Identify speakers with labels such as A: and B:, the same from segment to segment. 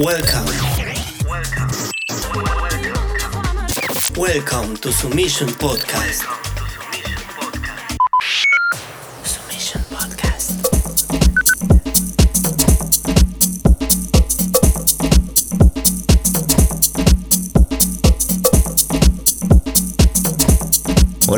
A: Welcome. Welcome to Submission Podcast.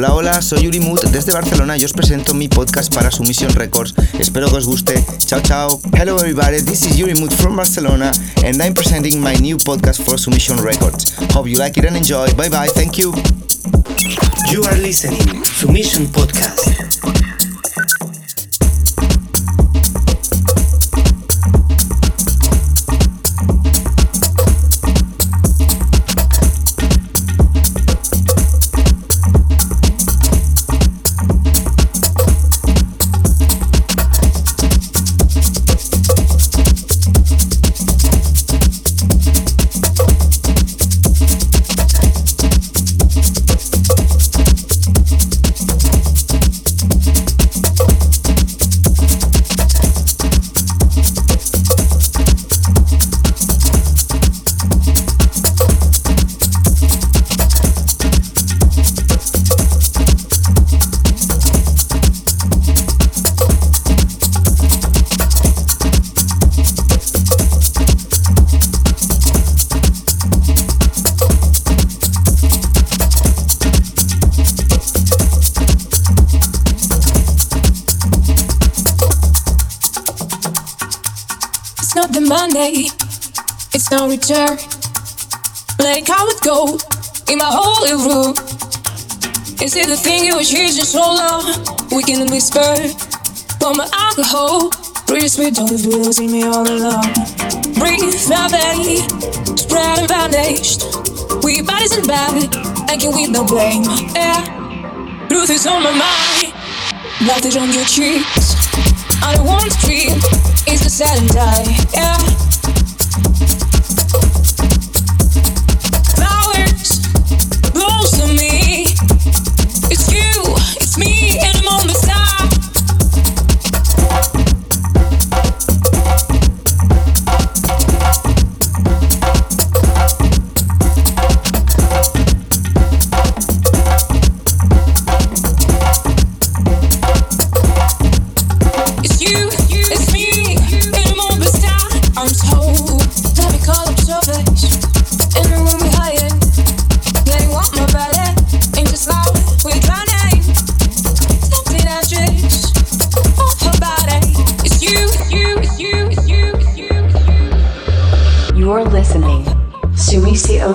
B: Hola, hola, soy Yuri Mood desde Barcelona y os presento mi podcast para Submission Records. Espero que os guste. Chao, chao. Hello, everybody. This is Yuri Mood from Barcelona and I'm presenting my new podcast for Submission Records. Hope you like it and enjoy. Bye bye. Thank you.
A: You are listening Submission Podcast.
C: Letting how it go in my holy room. Is it the thing you were chasing so long? We can whisper, but my alcohol. Breathe sweet, don't losing me all alone. Breathe my belly, spread and vanished. We bodies in bed, acting with no blame. Yeah, truth is on my mind, blood is on your cheeks. I don't want to dream, it's the sad and die. Yeah.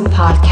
D: Podcast.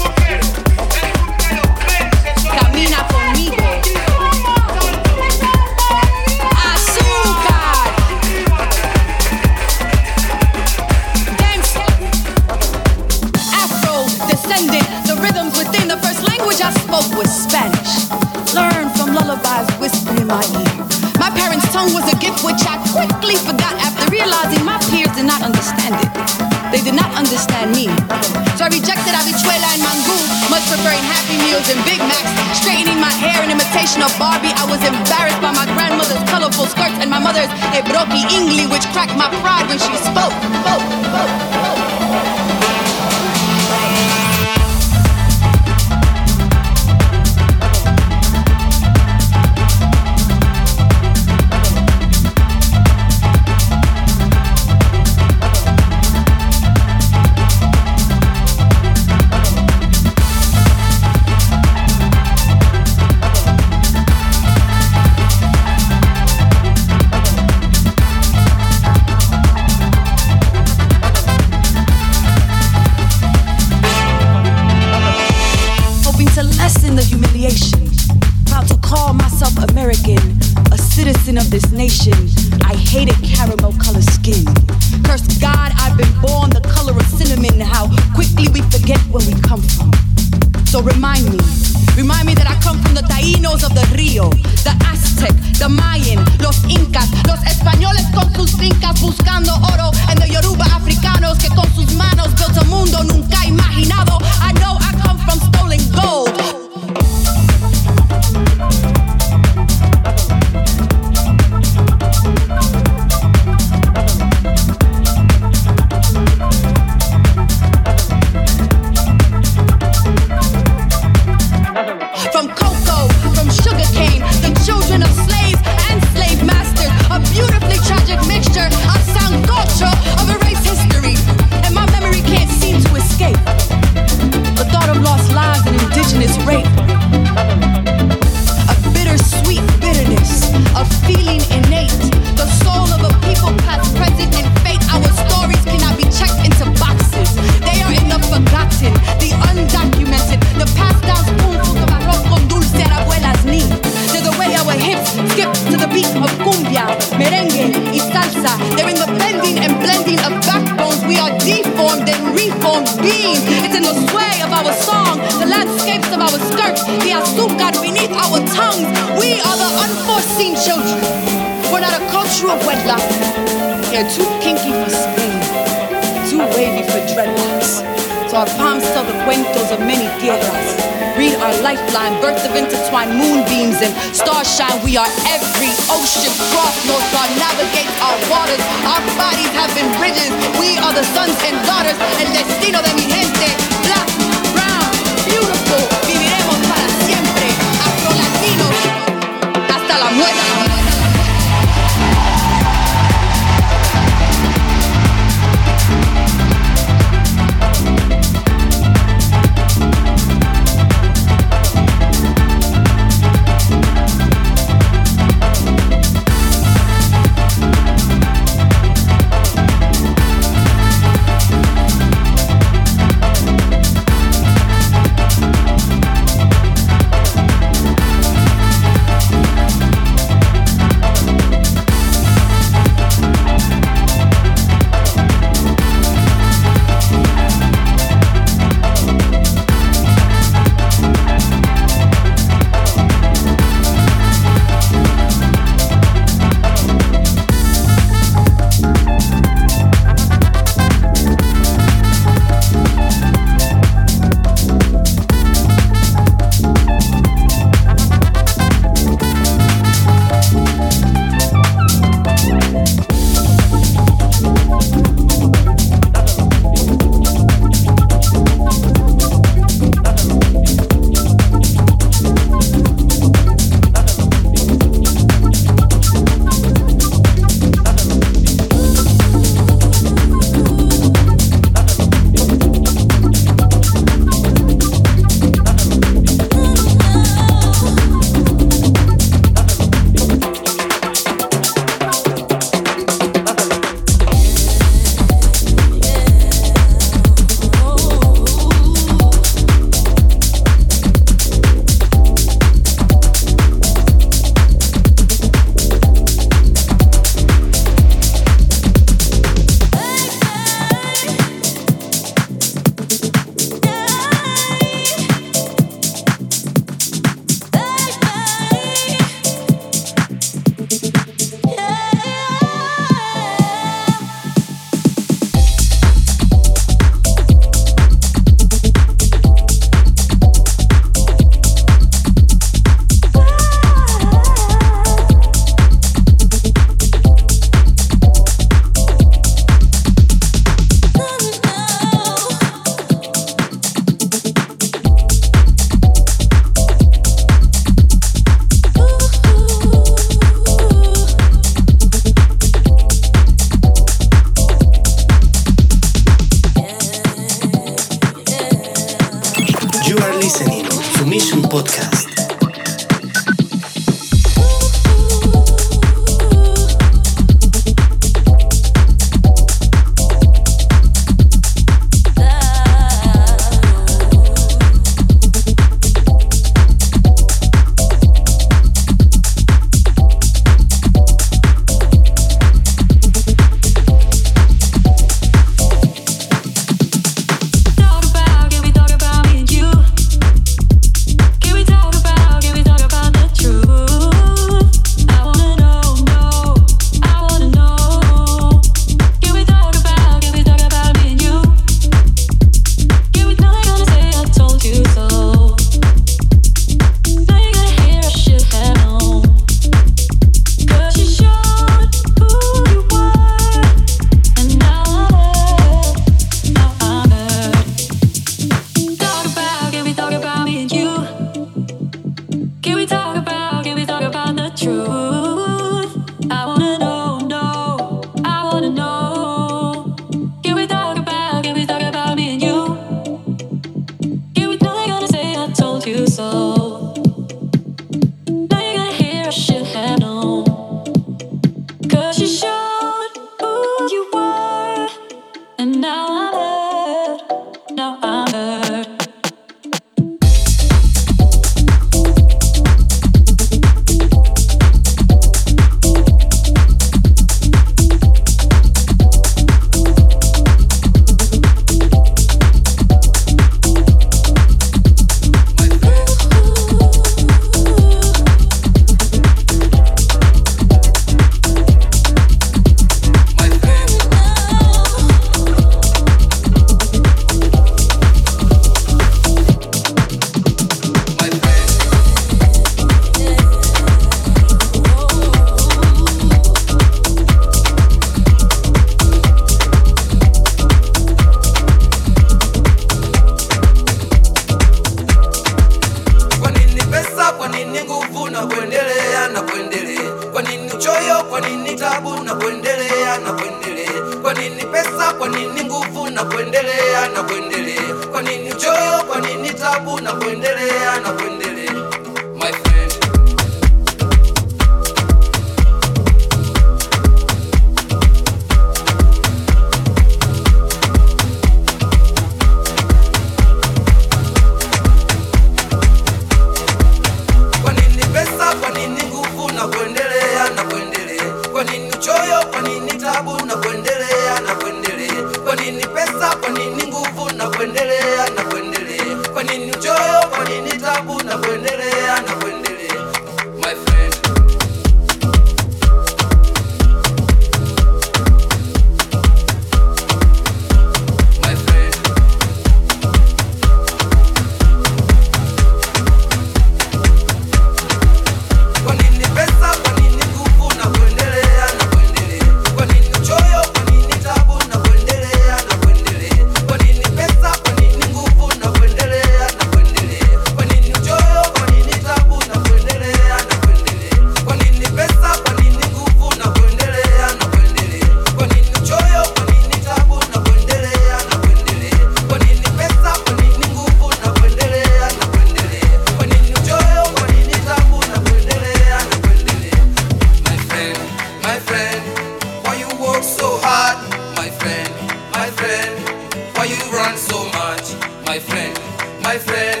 C: my
E: friend?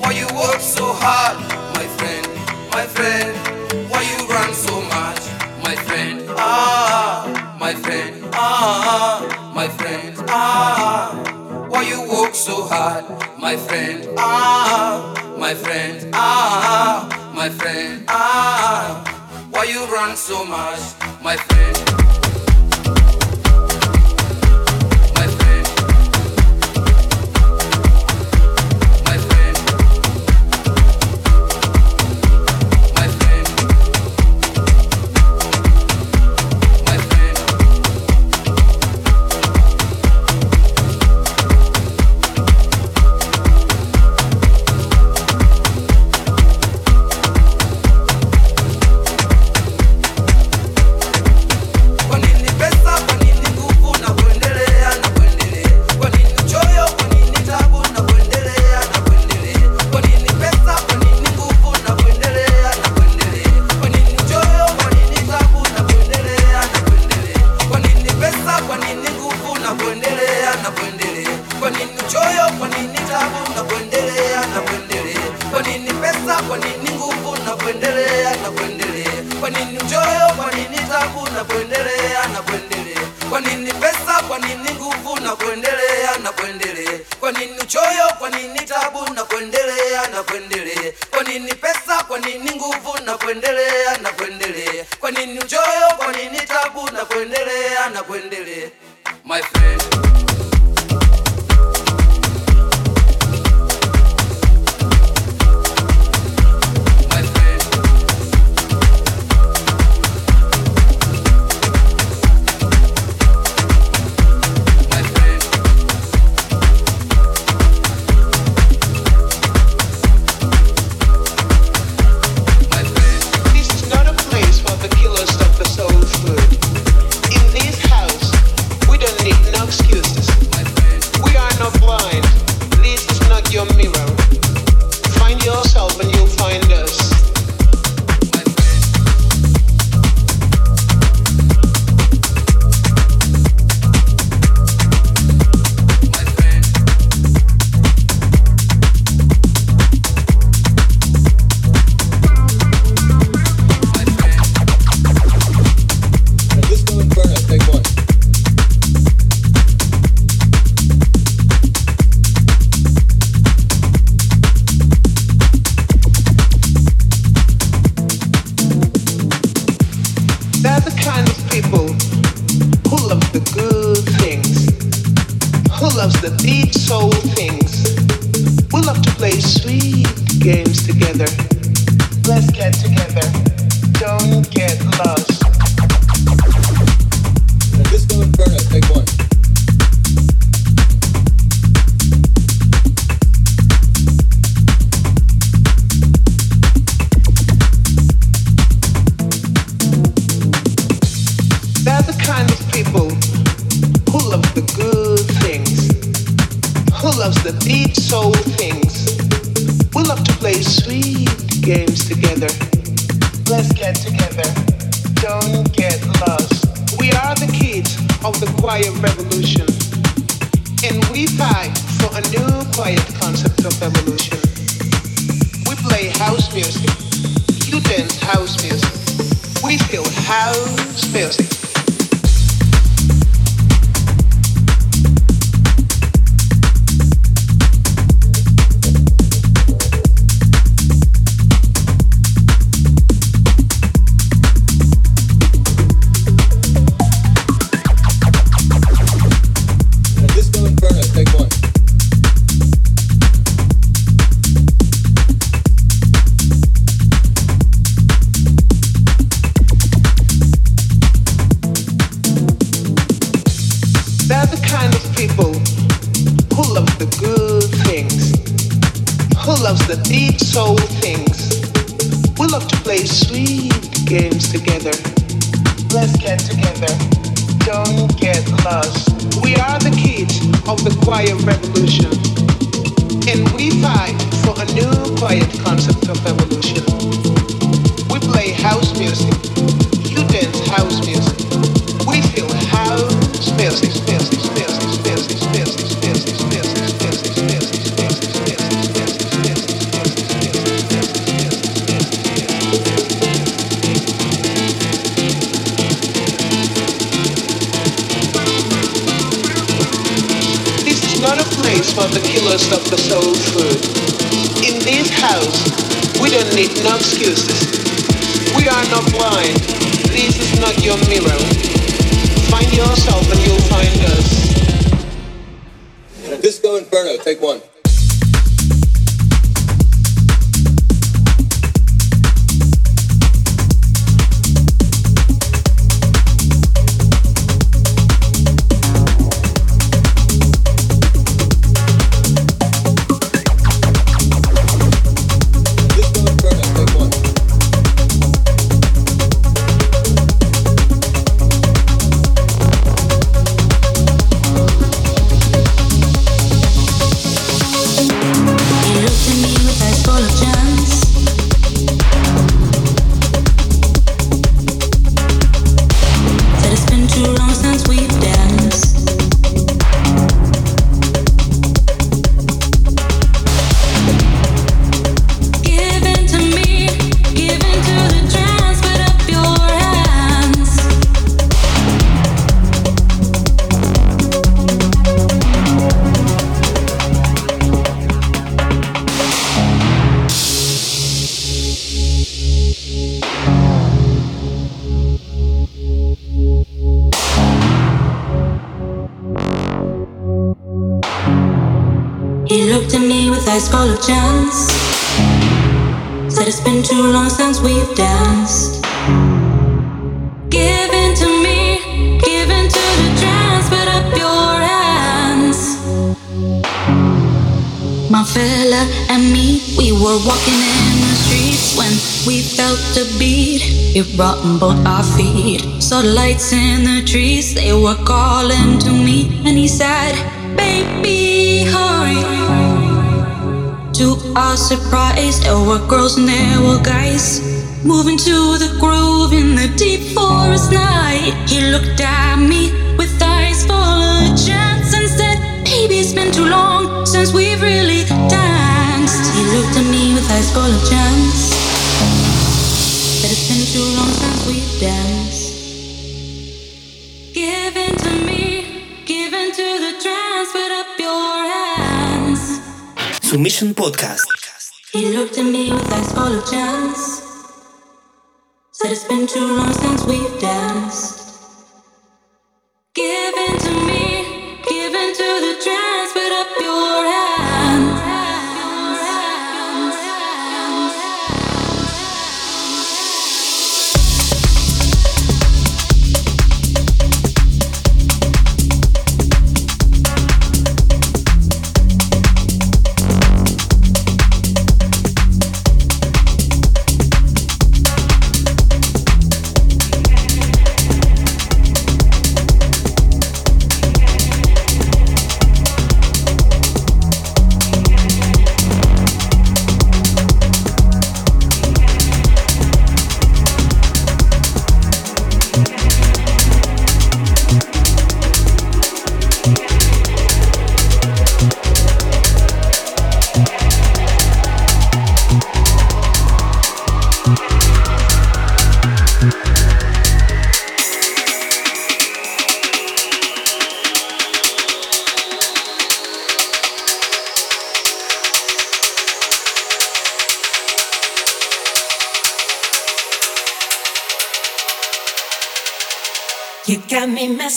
E: Why you work so hard, my friend, my friend? Why you run so much, my friend? Ah, my friend, ah, my friend, ah. Why you work so hard, my friend? Ah, my friend, ah, my friend, ah. Why you run so much, my friend?
F: music.
C: both our feet. Saw lights in the trees, they were calling to me, and he said, Baby, hurry. To our surprise, there were girls and there were guys moving to the groove in the deep forest night. He looked at me with eyes full of chance and said, Baby, it's been too long since we've really danced. He looked at me with eyes full of chance. It's been too long
A: Submission Podcast.
C: He looked at me with eyes full of chance. Said it's been too long since we've danced.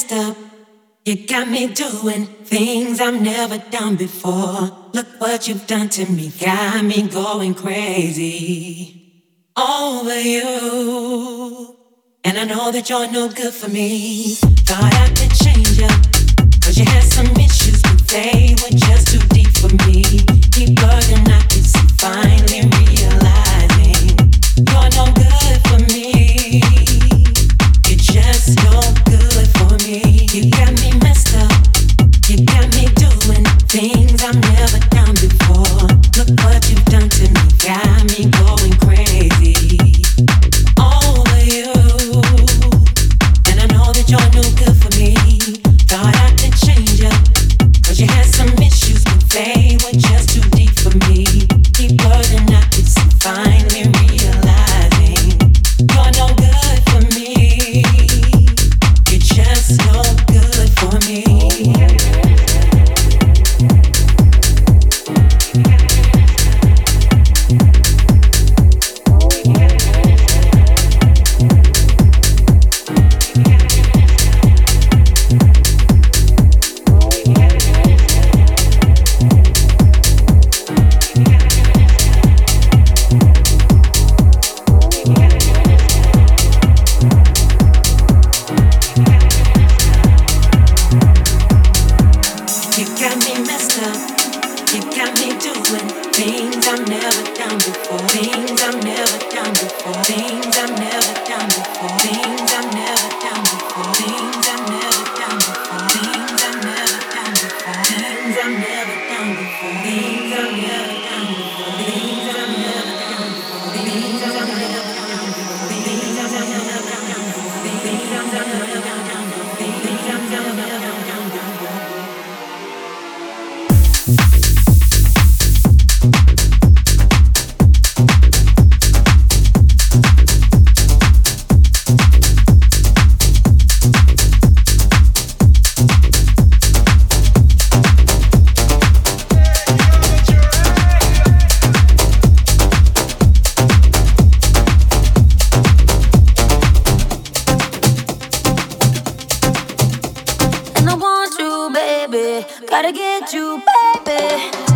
G: messed up. You got me doing things I've never done before. Look what you've done to me, got me going crazy over you. And I know that you're no good for me. Thought I could change you, cause you had some issues, but they were just too deep for me. Keep bugging I could see, finally realizing you're no good for me. You just don't. You got me.
C: baby. Gotta get you, baby.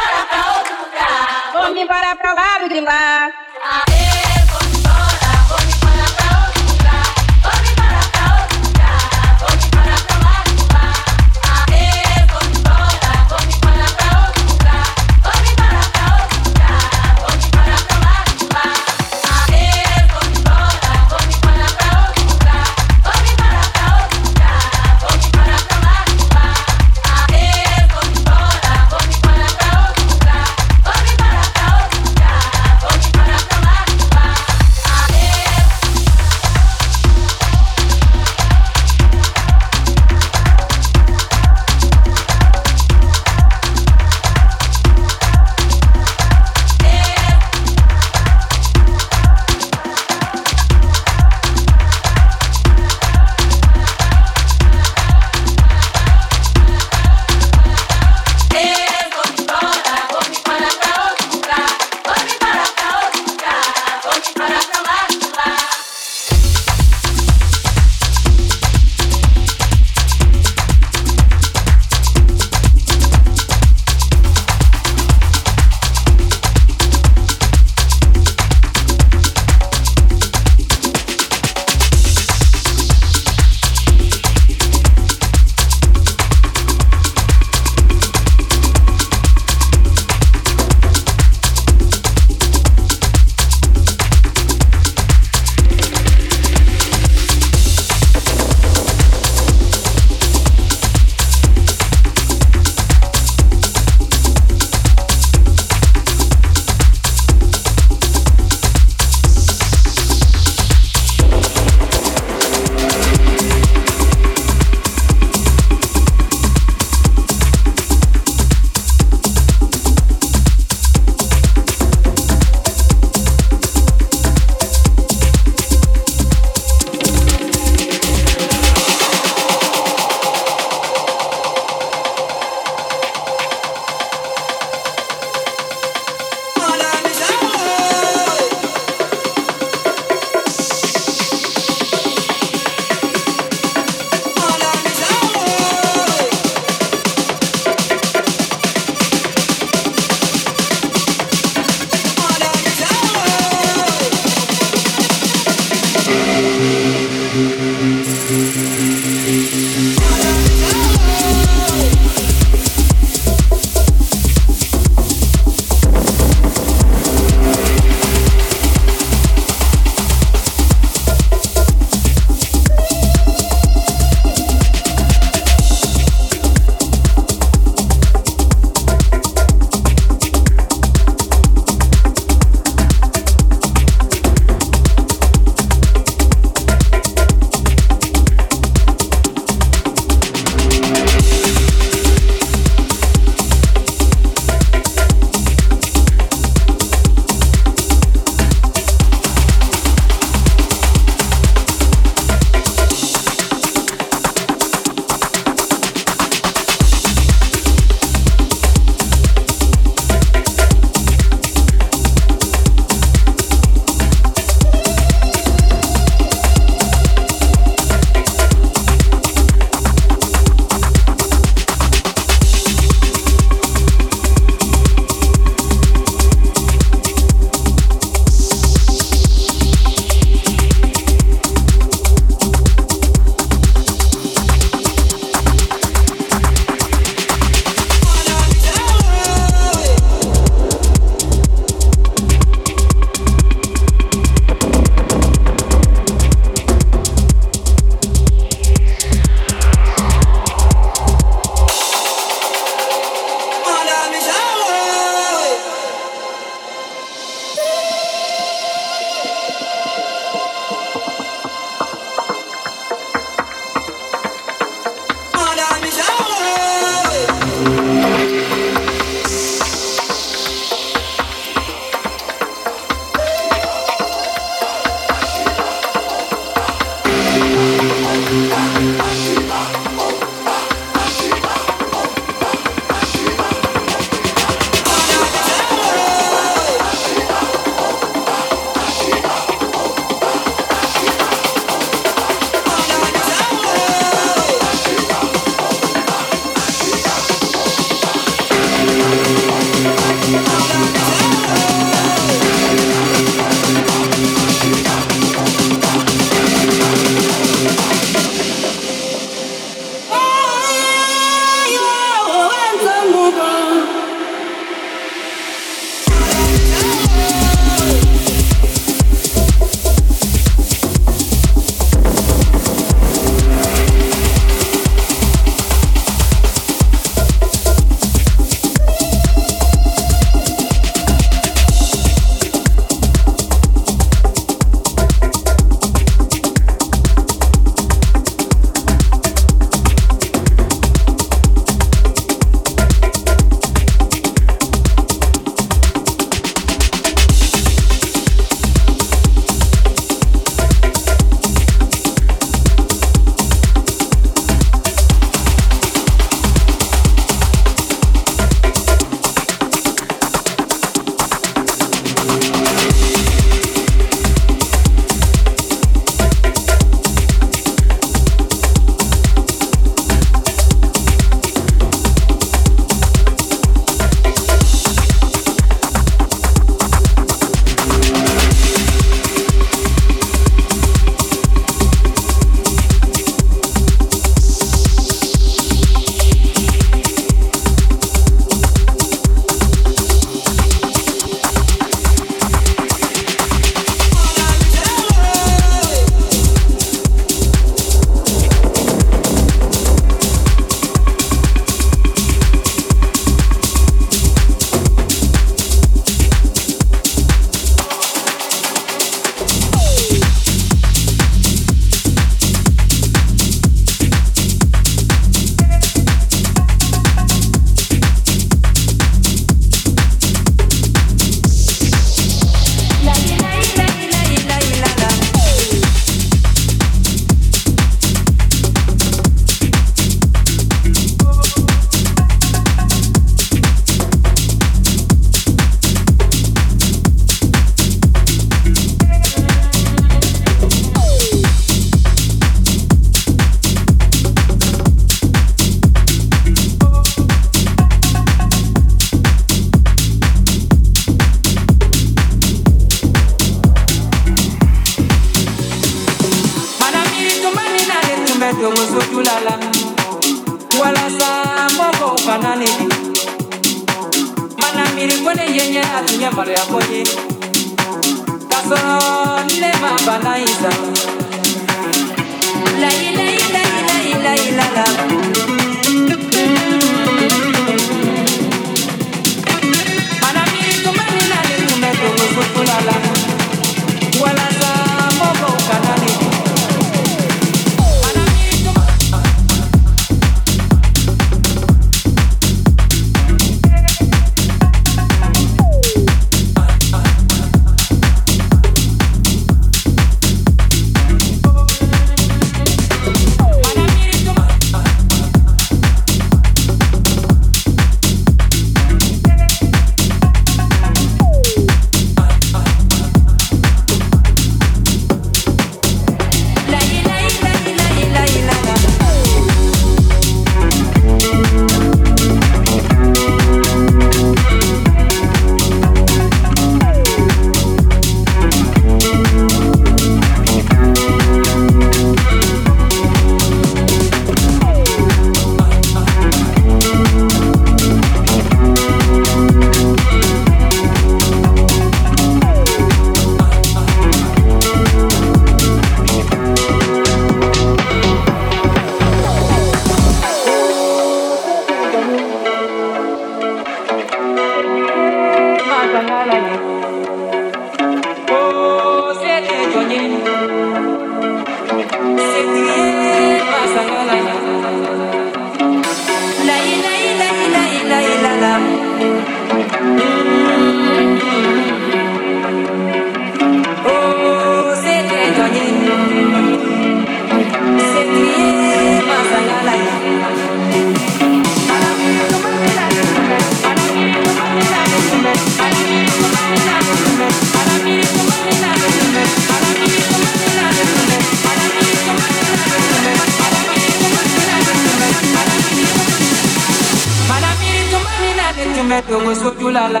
C: la la.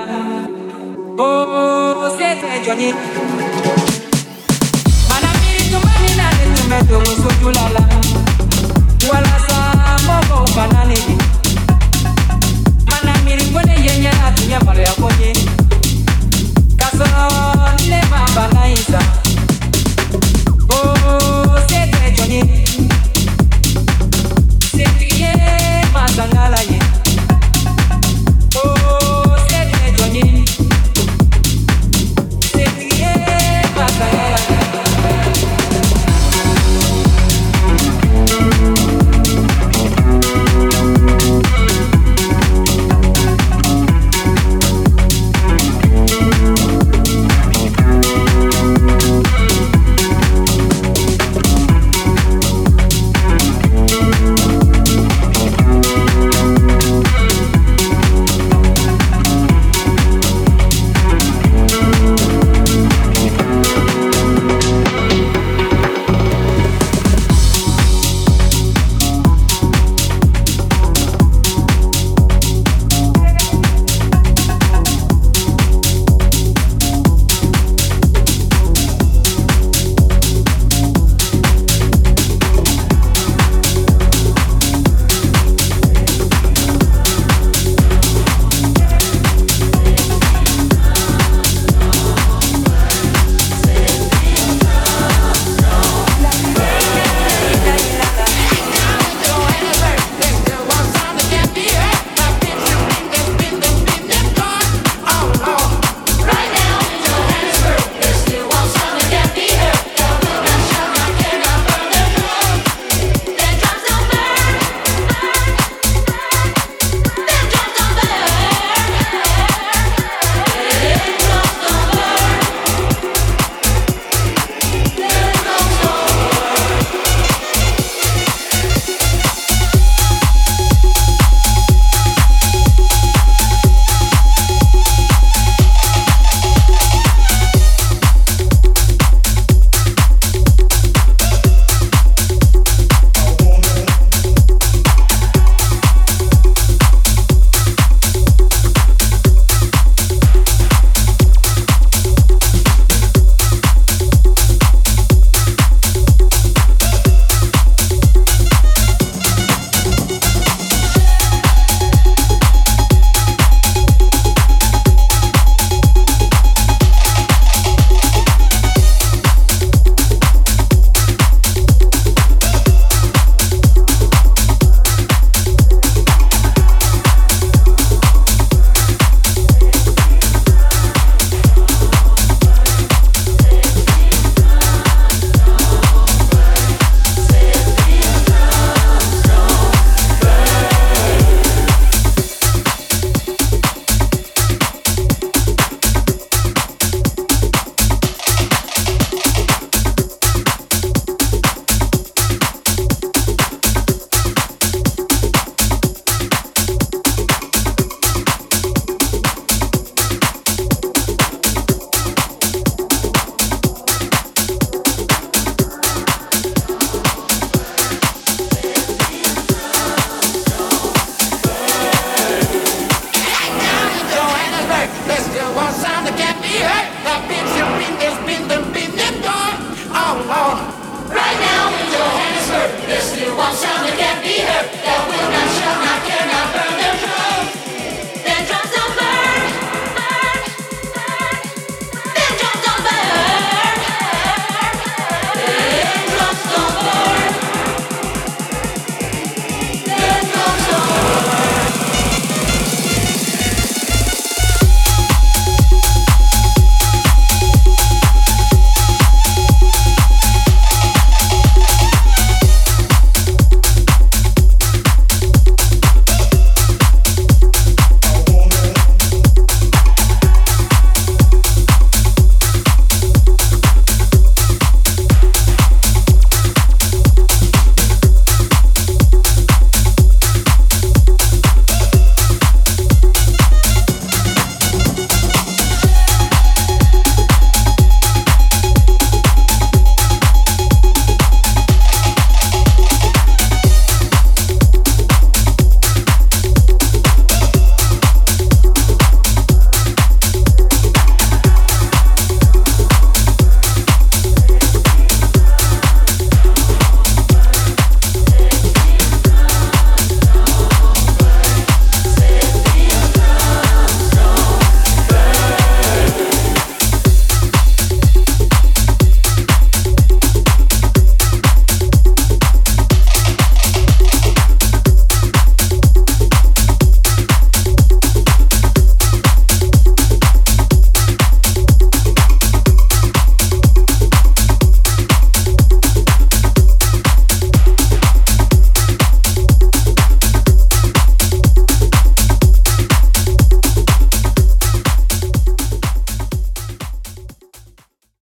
C: Oh, siete Johnny. Manamiri tumani na instrumento
H: musuju
I: la la. Wala sa mobo banani. Manamiri kwenye yenye atumia mbalo ya kwenye. Kasoro nile mamba na isa. Oh, siete Johnny. Siete ye mazangala ye.